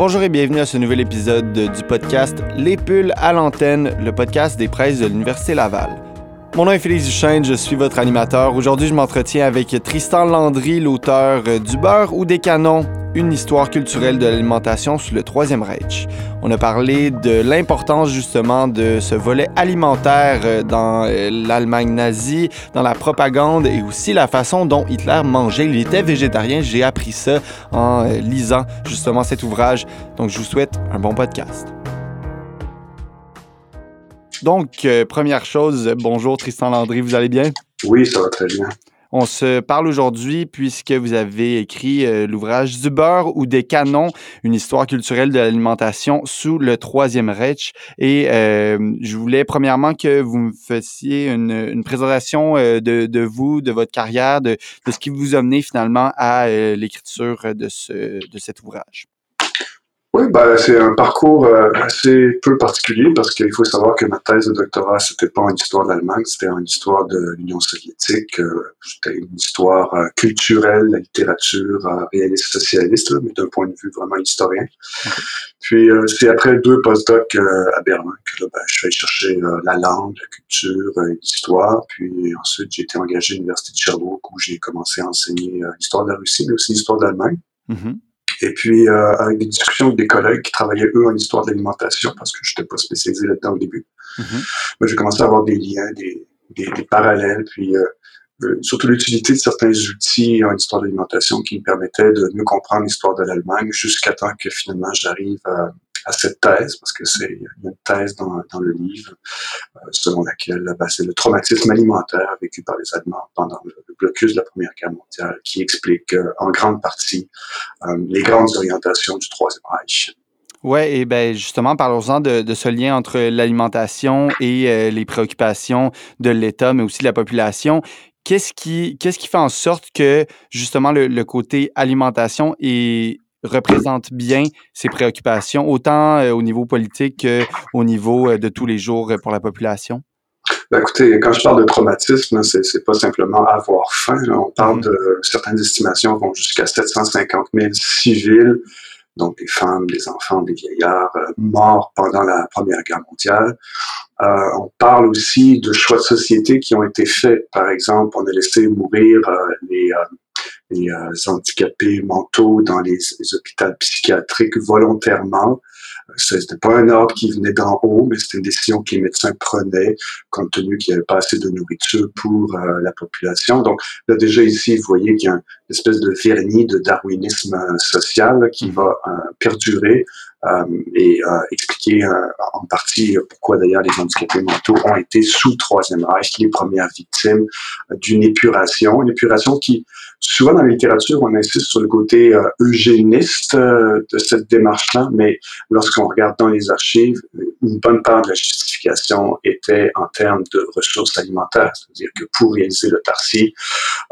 Bonjour et bienvenue à ce nouvel épisode du podcast Les Pulls à l'antenne, le podcast des presses de l'Université Laval. Mon nom est Félix Duchesne, je suis votre animateur. Aujourd'hui, je m'entretiens avec Tristan Landry, l'auteur du Beurre ou des Canons, une histoire culturelle de l'alimentation sous le Troisième Reich. On a parlé de l'importance justement de ce volet alimentaire euh, dans euh, l'Allemagne nazie, dans la propagande et aussi la façon dont Hitler mangeait. Il était végétarien, j'ai appris ça en euh, lisant justement cet ouvrage. Donc je vous souhaite un bon podcast. Donc, première chose, bonjour Tristan Landry, vous allez bien? Oui, ça va très bien. On se parle aujourd'hui puisque vous avez écrit euh, l'ouvrage Du beurre ou des canons, une histoire culturelle de l'alimentation sous le Troisième Reich. Et euh, je voulais premièrement que vous me fassiez une, présentation de, de, vous, de votre carrière, de, de, ce qui vous a mené finalement à l'écriture de, ce, de cet ouvrage. Oui, ben, c'est un parcours euh, assez peu particulier parce qu'il faut savoir que ma thèse de doctorat, c'était pas une histoire de l'Allemagne, c'était une histoire de l'Union soviétique. Euh, c'était une histoire euh, culturelle, la littérature réaliste socialiste, mais d'un point de vue vraiment historien. Puis c'est après deux postdocs à Berlin que ben, je suis chercher la langue, la culture, l'histoire. Puis ensuite, j'ai été engagé à l'Université de Sherbrooke où j'ai commencé à enseigner l'histoire de la Russie, mais aussi l'histoire de l'Allemagne. Mm-hmm. Et puis, euh, avec des discussions avec des collègues qui travaillaient, eux, en histoire de l'alimentation, parce que je n'étais pas spécialisé là-dedans au début, mm-hmm. j'ai commencé à avoir des liens, des, des, des parallèles, puis euh, euh, surtout l'utilité de certains outils en histoire de l'alimentation qui me permettaient de mieux comprendre l'histoire de l'Allemagne jusqu'à temps que finalement j'arrive à, à cette thèse, parce que c'est une thèse dans, le livre, euh, selon laquelle bah, c'est le traumatisme alimentaire vécu par les Allemands pendant le, blocus de la Première Guerre mondiale qui explique euh, en grande partie euh, les grandes orientations du Troisième Reich. Oui, et ben justement, parlons-en de, ce lien entre l'alimentation et les préoccupations de l'État, mais aussi de la population. Qu'est-ce qui, qu'est-ce qui fait en sorte que justement le côté alimentation est, représente bien ses préoccupations, autant euh, au niveau politique qu'au niveau euh, de tous les jours euh, pour la population? Ben écoutez, quand je parle de traumatisme, c'est, c'est pas simplement avoir faim. On parle mm-hmm. de certaines estimations vont jusqu'à 750 000 civils, donc des femmes, des enfants, des vieillards morts pendant la Première Guerre mondiale. Euh, on parle aussi de choix de société qui ont été faits. Par exemple, on a laissé mourir les, les euh, handicapés mentaux dans les, hôpitaux psychiatriques volontairement. Euh, Ce n'était pas un ordre qui venait d'en haut, mais c'était une décision que les médecins prenaient compte tenu qu'il n'y avait pas assez de nourriture pour euh, la population. Donc là déjà ici, vous voyez qu'il y a une espèce de vernis de darwinisme social qui mmh. va perdurer euh, et euh, expliquer euh, en partie pourquoi d'ailleurs les handicapés mentaux ont été sous le Troisième Reich les premières victimes d'une épuration, une épuration qui, souvent dans la littérature, on insiste sur le côté eugéniste de cette démarche-là, mais lorsqu'on regarde dans les archives, une bonne part de la justification était en termes de ressources alimentaires, c'est-à-dire que pour réaliser le tarsi,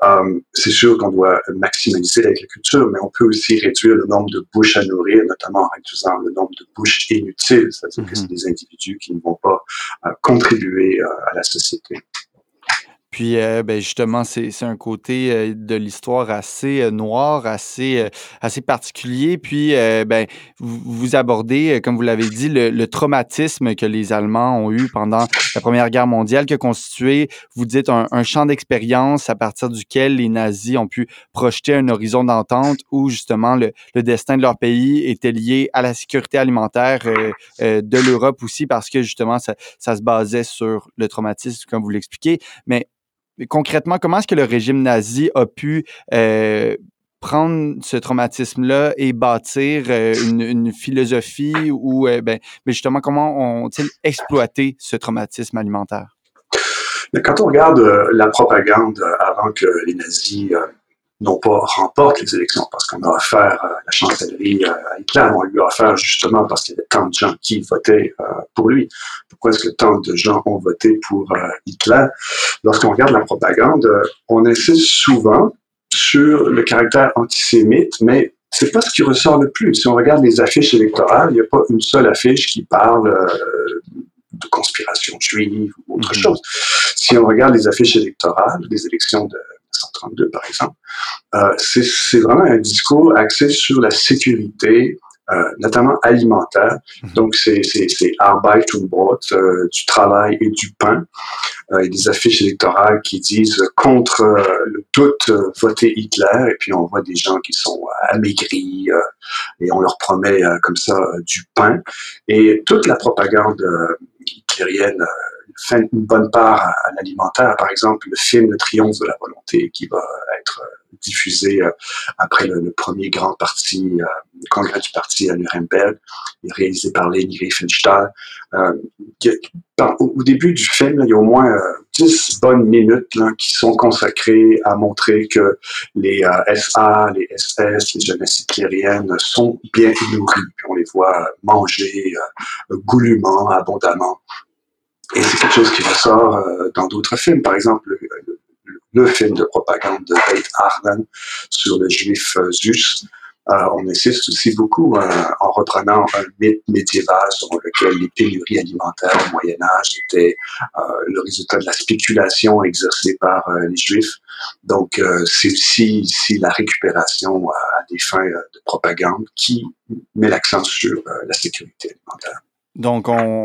euh, c'est sûr qu'on doit maximaliser l'agriculture, mais on peut aussi réduire le nombre de bouches à nourrir, notamment en réduisant le nombre de bouches inutiles, c'est-à-dire que c'est mhm. des individus qui ne vont pas euh, contribuer euh, à la société. Puis, euh, ben justement, c'est un côté euh, de l'histoire assez euh, noir, assez, assez particulier. Puis, ben, vous, abordez, comme vous l'avez dit, le, traumatisme que les Allemands ont eu pendant la Première Guerre mondiale, qui a constitué, vous dites, un, champ d'expérience à partir duquel les nazis ont pu projeter un horizon d'entente où, justement, le, destin de leur pays était lié à la sécurité alimentaire de l'Europe aussi, parce que, justement, ça, ça se basait sur le traumatisme, comme vous l'expliquez. Mais concrètement, comment est-ce que le régime nazi a pu euh, prendre ce traumatisme-là et bâtir euh, une, philosophie ou, euh, ben, mais justement, comment ont-ils exploité ce traumatisme alimentaire? quand on regarde la propagande avant que les nazis non pas remportent les élections parce qu'on a affaire à la chancellerie à Hitler, on lui a affaire justement parce qu'il y avait tant de gens qui votaient pour lui. Pourquoi est-ce que tant de gens ont voté pour Hitler? lorsqu'on regarde la propagande, euh, on insiste souvent sur le caractère antisémite, mais c'est pas ce qui ressort le plus. Si on regarde les affiches électorales, il n'y a pas une seule affiche qui parle euh, de conspiration juive ou autre mhm. chose. Si on regarde les affiches électorales, des élections de 1932 par exemple, euh, c'est vraiment un discours axé sur la sécurité, euh, notamment alimentaire. Mhm. Donc, c'est Arbeit und Brot, euh, du travail et du pain. Euh, et des affiches électorales qui disent contre le doute, voter Hitler. Et puis, on voit des gens qui sont amaigris et on leur promet comme ça du pain. Et toute la propagande hitlérienne fait une bonne part à, l'alimentaire. Par exemple, le film Le Triomphe de la volonté qui va être euh, diffusé euh, après le, premier grand parti, euh, congrès du parti à Nuremberg, réalisé par Leni Riefenstahl. au, début du film, il y a au moins 10 bonnes minutes qui sont consacrées à montrer que les SA, les SS, les jeunesses hitlériennes sont bien nourries. on les voit manger goulûment, abondamment. Et c'est quelque chose qui ressort euh, dans d'autres films. Par exemple, le, film de propagande de Beit Arden sur le juif euh, Zeus. Euh, on insiste aussi beaucoup en reprenant un mythe médiéval selon lequel les pénuries alimentaires au Moyen Âge étaient le résultat de la spéculation exercée par les Juifs. Donc, c'est aussi ici la récupération à des fins de propagande qui met l'accent sur la sécurité alimentaire. Donc, on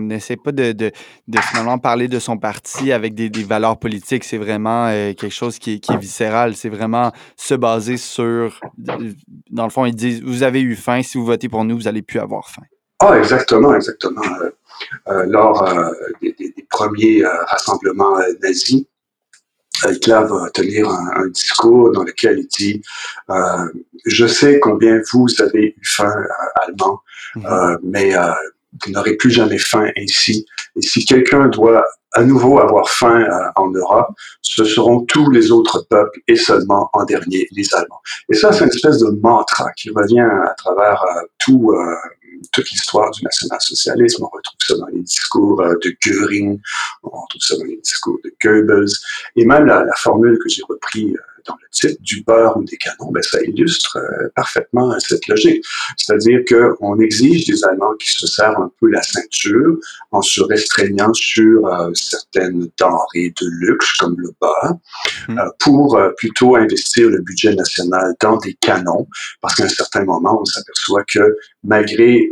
n'essaie pas de, de, de, finalement parler de son parti avec des, des valeurs politiques. C'est vraiment euh, quelque chose qui est, qui est viscéral. C'est vraiment se baser sur. Dans le fond, ils disent Vous avez eu faim. Si vous votez pour nous, vous n'allez plus avoir faim. Ah, exactement, exactement. Euh, euh lors euh, des, des, premiers rassemblements nazis, Hitler va tenir un, un, discours dans lequel il dit Je sais combien vous avez eu faim, Allemand, mmh. mais vous n'aurez plus jamais faim ainsi. Et si quelqu'un doit à nouveau avoir faim euh, en Europe, ce seront tous les autres peuples et seulement en dernier les Allemands. Et ça, c'est une espèce de mantra qui revient à travers euh, tout, euh, toute l'histoire du national-socialisme. On retrouve ça dans les discours de Göring, on retrouve ça dans les discours de Goebbels, et même la, la formule que j'ai repris dans le titre du beurre ou des canons, ben, ça illustre euh, parfaitement cette logique. C'est-à-dire qu'on exige des Allemands qui se serrent un peu la ceinture en se restreignant sur euh, certaines denrées de luxe comme le beurre, mmh. euh, pour plutôt investir le budget national dans des canons, parce qu'à un certain moment, on s'aperçoit que malgré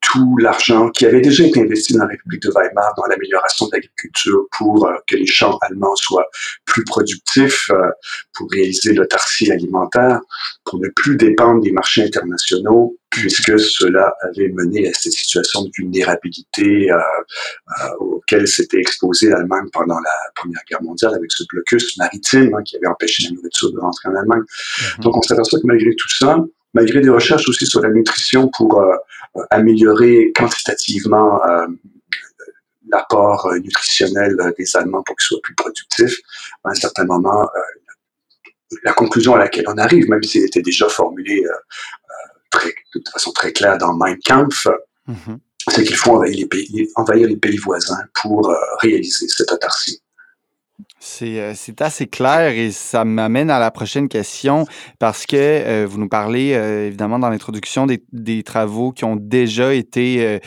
tout l'argent qui avait déjà été investi dans la République de Weimar dans l'amélioration de l'agriculture pour euh, que les champs allemands soient plus productifs, euh, pour réaliser l'autarcie alimentaire, pour ne plus dépendre des marchés internationaux, puisque cela avait mené à cette situation de vulnérabilité euh, auquel s'était exposée l'Allemagne pendant la Première Guerre mondiale avec ce blocus maritime hein, qui avait empêché la nourriture de rentrer en Allemagne. Mm-hmm. Donc on s'aperçoit que malgré tout ça, malgré des recherches aussi sur la nutrition pour euh, euh, améliorer quantitativement euh, l'apport nutritionnel des Allemands pour qu'ils soient plus productifs, à un certain moment, la conclusion à laquelle on arrive, même si elle était déjà formulée très, de façon très claire dans Mein Kampf, mm-hmm. c'est qu'il faut envahir les, pays, envahir les pays voisins pour réaliser cette autarcie. Euh, c'est assez clair et ça m'amène à la prochaine question parce que euh, vous nous parlez euh, évidemment dans l'introduction des, travaux qui ont déjà été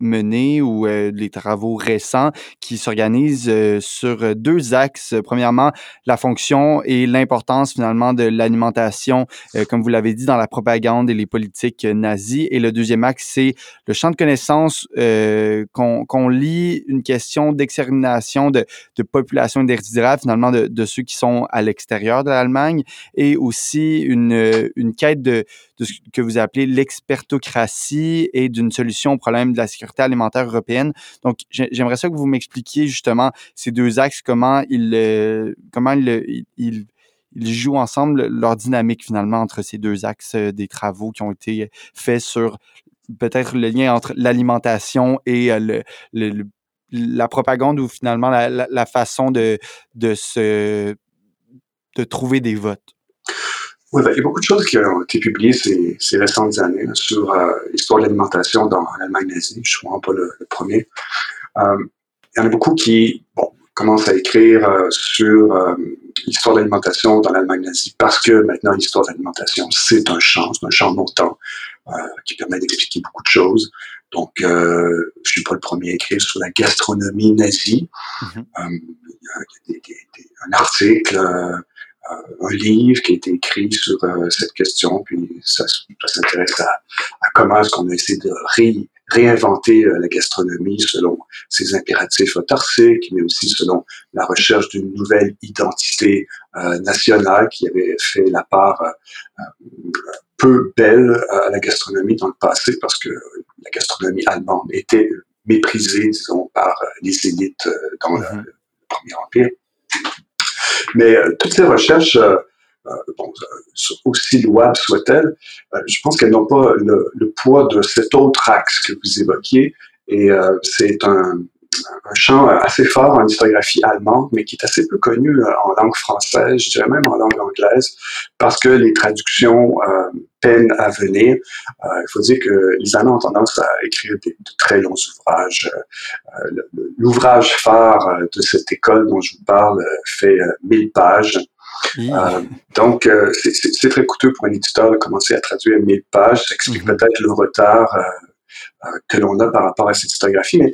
menés ou des travaux récents qui s'organisent sur deux axes. Premièrement, la fonction et l'importance finalement de l'alimentation, comme vous l'avez dit, dans la propagande et les politiques nazies. Et le deuxième axe, c'est le champ de connaissances qu'on lit une question d'extermination de, de population population finalement de, ceux qui sont à l'extérieur de l'Allemagne et aussi une, une quête de, ce que vous appelez l'expertocratie et d'une solution au problème de la sécurité alimentaire européenne. Donc, j'aimerais ça que vous m'expliquiez justement ces deux axes, comment ils, euh, comment ils, ils, jouent ensemble leur dynamique finalement entre ces deux axes euh, des travaux qui ont été faits sur peut-être le lien entre l'alimentation et euh, le, la propagande ou finalement la, façon de, de, se, de trouver des votes? Oui, ben, il y a beaucoup de choses qui ont été publiées ces, ces récentes années sur euh, l'histoire de l'alimentation dans l'Allemagne nazie. Je ne suis pas le, premier. Euh, il y en a beaucoup qui commencent à écrire euh, sur l'histoire de l'alimentation dans l'Allemagne nazie parce que maintenant l'histoire de l'alimentation, c'est un champ, c'est un champ montant qui permet d'expliquer beaucoup de choses. Donc, euh, je suis pas le premier à écrire sur la gastronomie nazie. Euh, il y a des, des, des, un article euh, un livre qui a été écrit sur cette question, puis ça, s'intéresse à, comment est-ce qu'on a essayé de réinventer la gastronomie selon ses impératifs autarciques, mais aussi selon la recherche d'une nouvelle identité nationale qui avait fait la part peu belle à la gastronomie dans le passé parce que la gastronomie allemande était méprisée, disons, par les élites dans le mm-hmm. Premier Empire. Mais euh, toutes ces recherches, euh, euh, bon, aussi louables soient-elles, je pense qu'elles n'ont pas le, poids de cet autre axe que vous évoquiez. Et c'est un, un champ assez fort en historiographie allemande, mais qui est assez peu connu euh, en langue française, je dirais même en langue anglaise, parce que les traductions euh, peinent à venir. Euh, il faut dire que les Allemands ont tendance à écrire de très longs ouvrages. L'ouvrage phare de cette école dont je vous parle fait 1000 pages. Donc, c'est très coûteux pour un éditeur de commencer à traduire 1000 pages. Ça explique mhm. peut-être le retard que l'on a par rapport à cette historiographie, mais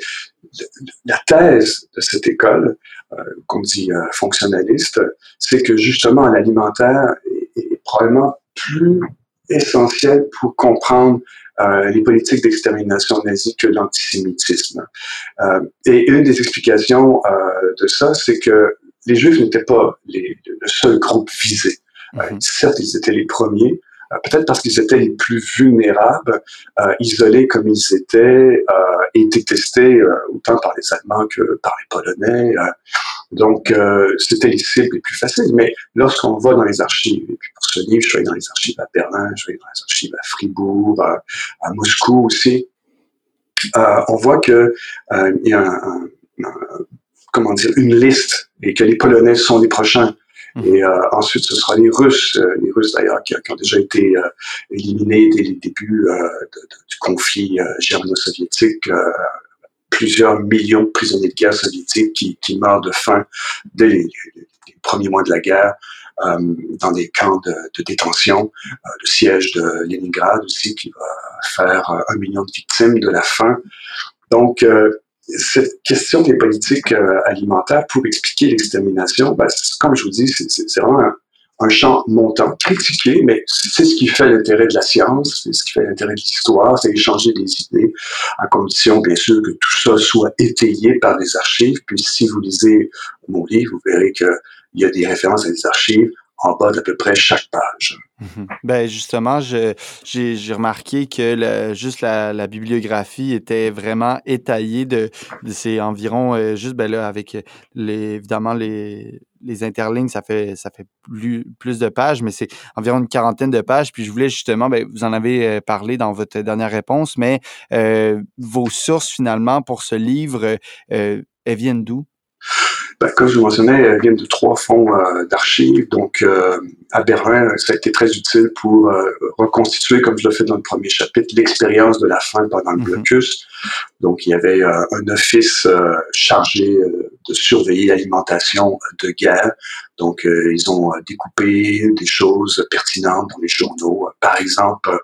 la thèse de cette école, euh, qu'on dit euh, fonctionnaliste, c'est que justement l'alimentaire est, probablement plus essentiel pour comprendre euh, les politiques d'extermination nazie que l'antisémitisme. et une des explications de ça, c'est que les Juifs n'étaient pas les, le seul groupe visé. Mm-hmm. certes, ils étaient les premiers, euh, peut-être parce qu'ils étaient les plus vulnérables, euh, isolés comme ils étaient euh, et détestés autant par les Allemands que par les Polonais. donc, c'était les cibles les plus faciles. Mais lorsqu'on va dans les archives, et puis pour ce livre, je suis allé dans les archives à Berlin, je suis allé dans les archives à Fribourg, à Moscou aussi, on voit que il y a un, comment dire, une liste et que les Polonais sont les prochains et euh, ensuite, ce sera les Russes, euh, les Russes d'ailleurs, qui, qui, ont déjà été euh, éliminés dès les débuts du conflit germano-soviétique plusieurs millions de prisonniers de guerre soviétiques qui, qui meurent de faim dès les, premiers mois de la guerre dans des camps de, de détention. Le siège de Leningrad aussi qui va faire un million de victimes de la faim. Donc, cette question des politiques euh, alimentaires pour expliquer l'extermination, ben, comme je vous dis, c'est vraiment un, champ montant, critiqué, mais c'est ce qui fait l'intérêt de la science, c'est ce qui fait l'intérêt de l'histoire, c'est échanger des idées, à condition, bien sûr, que tout ça soit étayé par des archives. Puis si vous lisez mon livre, vous verrez qu'il y a des références à des archives en bas d'à peu près chaque page. Mhm. Ben justement, j'ai remarqué que juste la, bibliographie était vraiment étayée de, ces environ, euh, juste ben là, avec les, évidemment les, les interlignes, ça fait, ça fait plus, plus de pages, mais c'est environ une quarantaine de pages. Puis je voulais justement, ben, vous en avez euh, parlé dans votre dernière réponse, mais euh, vos sources finalement pour ce livre, elles viennent d'où? Ben, comme je vous mentionnais, elles viennent de trois fonds euh, d'archives. Donc, euh, à Berlin, ça a été très utile pour euh, reconstituer, comme je l'ai fait dans le premier chapitre, l'expérience de la faim pendant le mhm. blocus. Donc, il y avait un office chargé de surveiller l'alimentation de guerre. Donc, ils ont découpé des choses pertinentes dans les journaux. Par exemple,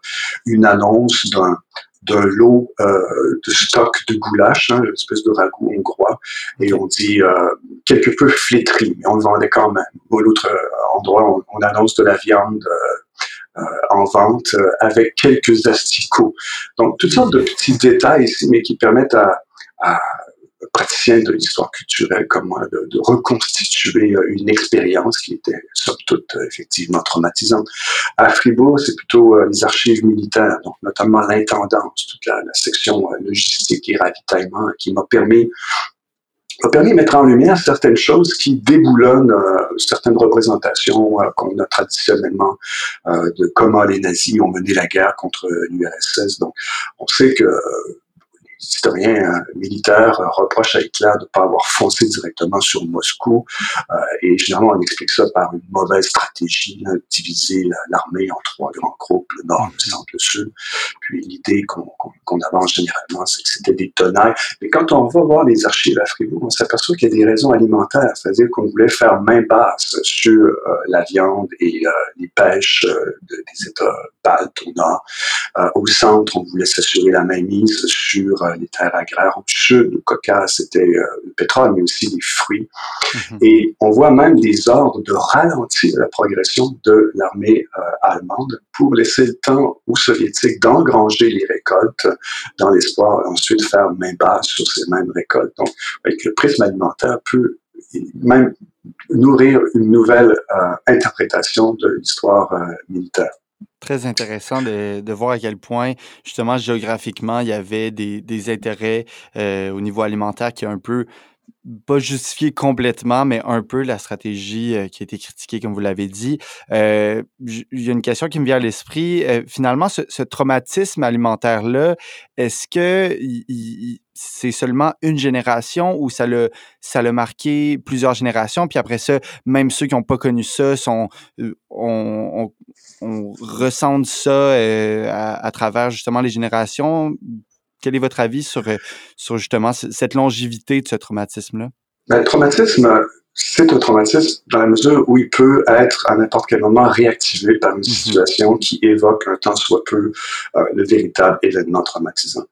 une annonce d'un d'un lot euh, de stock de goulash, hein, une espèce de ragoût hongrois, et on dit euh, quelque peu flétri, mais on le vendait quand même. Au l'autre euh, endroit, on, on, annonce de la viande euh, euh en vente avec quelques asticots. Donc, toutes sortes de petits détails ici, mais qui permettent à, à praticien de l'histoire culturelle comme moi, de, reconstituer une expérience qui était, somme toute, effectivement traumatisante. À Fribourg, c'est plutôt les archives militaires, donc notamment l'intendance, toute la, la, section logistique et ravitaillement, qui m'a permis a permis de mettre en lumière certaines choses qui déboulonnent euh, certaines représentations euh, qu'on a traditionnellement euh, de comment les nazis ont mené la guerre contre l'URSS. Donc, on sait que historien euh, militaire euh, reproche à Hitler de ne pas avoir foncé directement sur Moscou. Euh, et généralement, on explique ça par une mauvaise stratégie, diviser l'armée en trois grands groupes, le nord, le centre, le sud. puis l'idée qu'on avance généralement, c'est que c'était des tonnerres. Mais quand on va voir les archives à Fribourg, on s'aperçoit qu'il y a des raisons alimentaires, c'est-à-dire qu'on voulait faire main basse sur la viande et les pêches des États baltes au nord. au centre, on voulait s'assurer la mainmise sur les terres agraires. Au sud, le Caucase, c'était le pétrole, mais aussi les fruits. Mm-hmm. Et on voit même des ordres de ralentir la progression de l'armée allemande pour laisser le temps aux soviétiques d'engranger les récoltes dans l'espoir ensuite de faire main basse sur ces mêmes récoltes. Donc, avec le prisme alimentaire peut même nourrir une nouvelle euh, interprétation de l'histoire euh, militaire. Très intéressant de, de, voir à quel point, justement, géographiquement, il y avait des, des intérêts euh, au niveau alimentaire qui un peu pas justifié complètement, mais un peu la stratégie euh, qui a été critiquée, comme vous l'avez dit. Euh, il y a une question qui me vient à l'esprit. Euh, finalement, ce, traumatisme alimentaire-là, est-ce que c'est seulement une génération ou ça l'a ça l'a marqué plusieurs générations puis après ça même ceux qui n'ont pas connu ça sont on, on, ressent ça à, à, travers justement les générations quel est votre avis sur, euh, sur justement cette longévité de ce traumatisme-là? Ben, le traumatisme, c'est un traumatisme dans la mesure où il peut être à n'importe quel moment réactivé par une mhm. situation qui évoque un tant soit peu euh, le véritable événement traumatisant.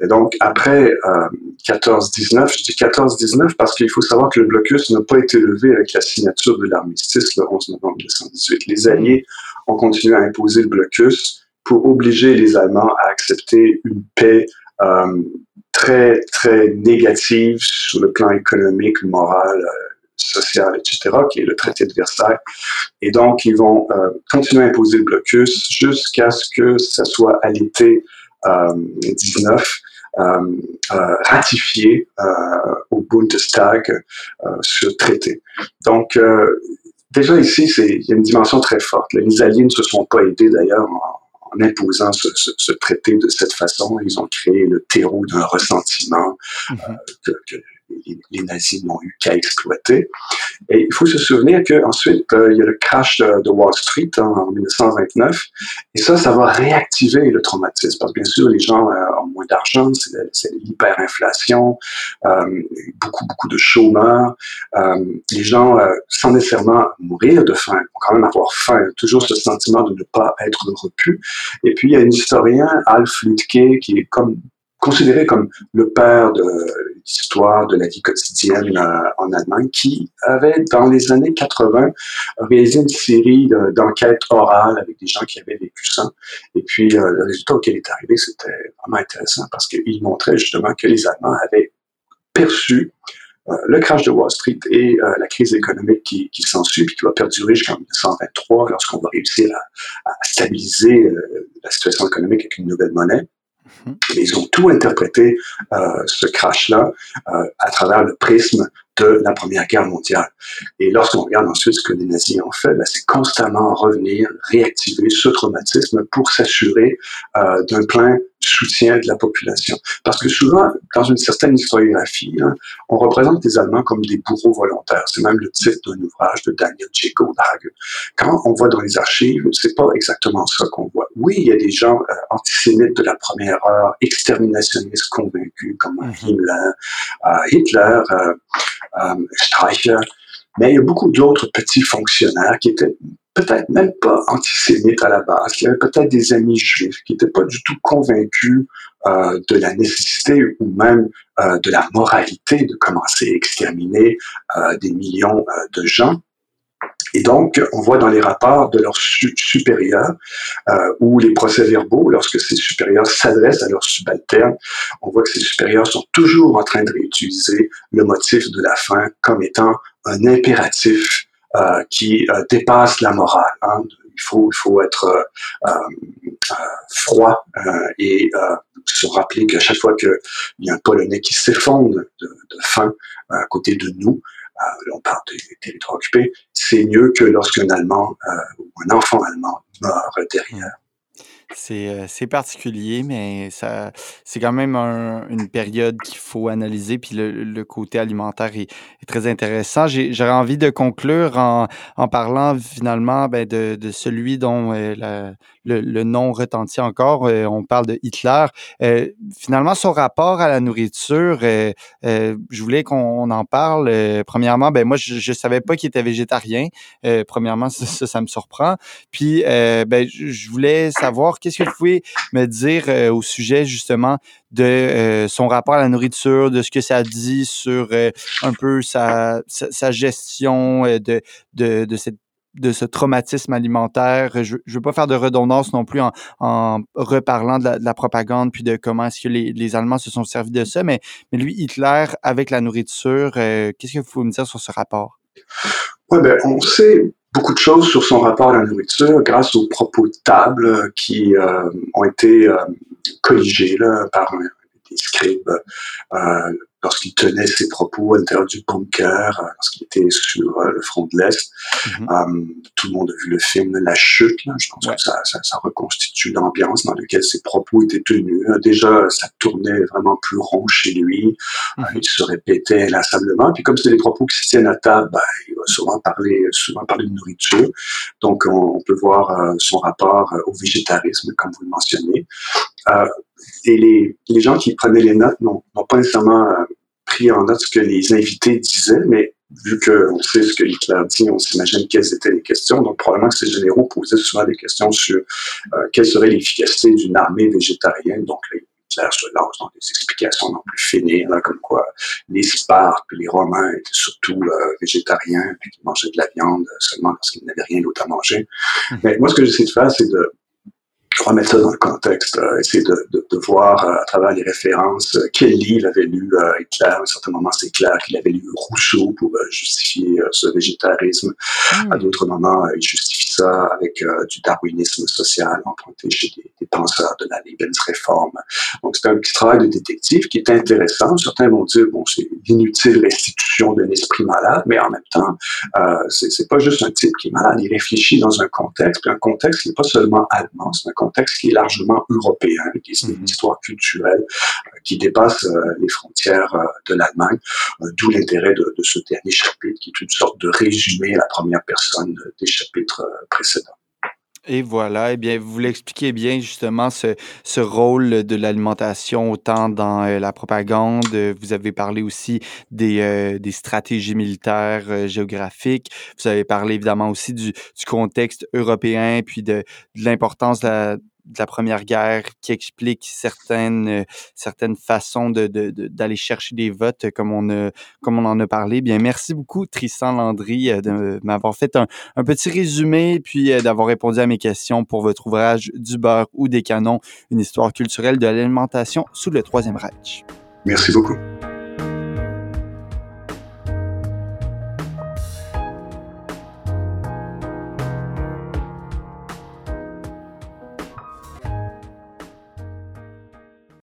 Et donc, après euh, 14-19, je dis 14-19 parce qu'il faut savoir que le blocus n'a pas été levé avec la signature de l'armistice le 11 novembre 1918. Les Alliés ont continué à imposer le blocus pour obliger les Allemands à accepter une paix euh, très, très négative sur le plan économique, moral, euh, social, etc., qui est le traité de Versailles. Et donc, ils vont euh, continuer à imposer le blocus jusqu'à ce que ça soit à l'été 19 ratifié au Bundestag ce traité. Donc, déjà ici, il y a une dimension très forte. Les Alliés ne se sont pas aidés d'ailleurs en, en imposant ce, ce, ce, traité de cette façon, ils ont créé le terreau d'un ressentiment mm -hmm. euh, que, que, les, nazis n'ont eu qu'à exploiter. Et il faut se souvenir qu'ensuite, euh, il y a le crash de, Wall Street hein, en 1929, et ça, ça va réactiver le traumatisme, parce que bien sûr, les gens euh, ont moins d'argent, c'est l'hyperinflation, euh, beaucoup, beaucoup de chômeurs, euh, les gens, euh, sans nécessairement mourir de faim, vont quand même avoir faim, toujours ce sentiment de ne pas être repu. Et puis, il y a un historien, Alf Lütke, qui est comme considéré comme le père de l'histoire de la vie quotidienne euh, en Allemagne, qui avait, dans les années 80, réalisé une série d'enquêtes orales avec des gens qui avaient vécu ça. Et puis, euh, le résultat auquel il est arrivé, c'était vraiment intéressant parce qu'il montrait justement que les Allemands avaient perçu euh, le crash de Wall Street et la crise économique qui, s'ensuit, puis qui va perdurer jusqu'en 1923, lorsqu'on va réussir à stabiliser la situation économique avec une nouvelle monnaie. Mhm. Ils ont tout interprété, euh, ce crash-là, euh, à travers le prisme de la Première Guerre mondiale. Et lorsqu'on regarde ensuite ce que les nazis ont fait, ben, c'est constamment revenir, réactiver ce traumatisme pour s'assurer euh, d'un plein soutien de la population. Parce que souvent, dans une certaine historiographie, hein, on représente les Allemands comme des bourreaux volontaires. C'est même le titre d'un ouvrage de Daniel J. Goldhage. Quand on voit dans les archives, c'est pas exactement ça qu'on voit. Oui, il y a des gens euh, antisémites de la première heure, exterminationnistes convaincus comme mhm. Himmler, euh, Hitler, euh, Streicher, mais il y a beaucoup d'autres petits fonctionnaires qui étaient peut-être même pas antisémites à la base, qui avaient peut-être des amis juifs, qui n'étaient pas du tout convaincus euh, de la nécessité ou même euh, de la moralité de commencer à exterminer euh, des millions de gens. Et donc, on voit dans les rapports de leurs supérieurs ou les procès-verbaux, lorsque ces supérieurs s'adressent à leurs subalternes, on voit que ces supérieurs sont toujours en train de réutiliser le motif de la faim comme étant un impératif qui euh, dépasse la morale. Hein. Il, faut, il faut être euh, euh, froid et se rappeler qu'à chaque fois qu'il y a un Polonais qui s'effondre de, de faim à côté de nous, euh, on parle des territoires occupés, c'est mieux que lorsqu'un Allemand ou un enfant allemand meurt derrière. C'est, c'est particulier, mais ça, c'est quand même une période qu'il faut analyser. Puis le, côté alimentaire est, très intéressant. j'aurais envie de conclure en, en parlant finalement ben, de, de, celui dont la, le, nom retentit encore. on parle de Hitler. finalement, son rapport à la nourriture, je voulais qu'on en parle. premièrement, ben moi, je, ne savais pas qu'il était végétarien. premièrement, ça, ça, me surprend. Puis, ben, je voulais savoir qu'est-ce que vous pouvez me dire euh, au sujet justement de euh, son rapport à la nourriture, de ce que ça dit sur euh, un peu sa, gestion de, de, de ce traumatisme alimentaire. Je ne veux pas faire de redondance non plus en, en reparlant de la, propagande puis de comment est-ce que les, les, Allemands se sont servis de ça, mais, mais lui, Hitler, avec la nourriture, qu'est-ce que vous pouvez me dire sur ce rapport? Oui, ben, on sait beaucoup de choses sur son rapport à la nourriture grâce aux propos de table qui euh, ont été euh, colligés là, par des scribes euh, lorsqu'il tenait ses propos à l'intérieur du bunker, euh, lorsqu'il était sur euh, le front de l'Est. Mhm. Euh, tout le monde a vu le film La Chute. Là. Je pense que ça, ça, ça reconstitue l'ambiance dans laquelle ses propos étaient tenus. Déjà, ça tournait vraiment plus rond chez lui. Mhm. il se répétait inlassablement. Puis comme c'est des propos qui se tiennent à table, ben, il va souvent parler, souvent parler de nourriture. Donc, on, on peut voir son rapport au végétarisme, comme vous le mentionnez. Euh, et les, les, gens qui prenaient les notes n'ont pas nécessairement euh, pris en note ce que les invités disaient, mais vu qu'on sait ce que Hitler dit, on s'imagine quelles étaient les questions. Donc, probablement que ces généraux posaient souvent des questions sur euh, quelle serait l'efficacité d'une armée végétarienne. Donc, Hitler se lance dans des explications non plus finir, comme quoi les Spartes et les Romains étaient surtout euh, végétariens, puis qu'ils mangeaient de la viande seulement lorsqu'ils n'avaient rien d'autre à manger. Mmh. Mais moi, ce que j'essaie de faire, c'est de remettre ça dans le contexte, euh, essayer de, de, de, voir euh, à travers les références euh, quel livre avait lu Hitler. À un certain moment, c'est clair qu'il avait lu Rousseau pour justifier ce végétarisme. Hmm. À d'autres moments, il justifie ça avec du darwinisme social emprunté chez des, des, penseurs de la Lebensreform. Donc, c'est un petit travail de détective qui est intéressant. Certains vont dire, bon, c'est l'inutile restitution d'un esprit malade, mais en même temps, euh, c'est pas juste un type qui est malade. Il réfléchit dans un contexte, puis un contexte qui n'est pas seulement allemand, c'est un contexte qui est largement européen, qui est une mhm. histoire culturelle euh, qui dépasse euh, les frontières euh, de l'Allemagne, d'où l'intérêt de, de, ce dernier chapitre, qui est une sorte de résumé à la première personne des chapitres précédents. Et voilà, eh bien, vous l'expliquez bien justement ce, ce rôle de l'alimentation autant dans la propagande. Vous avez parlé aussi des, des stratégies militaires géographiques. Vous avez parlé évidemment aussi du, du contexte européen puis de, de l'importance de la, de la Première Guerre qui explique certaines, euh, certaines façons d'aller de, de, chercher des votes comme on, a, comme on en a parlé. Bien, merci beaucoup, Tristan Landry, euh, de m'avoir fait un, un, petit résumé puis euh, d'avoir répondu à mes questions pour votre ouvrage Du beurre ou des canons, une histoire culturelle de l'alimentation sous le Troisième Reich. Merci beaucoup.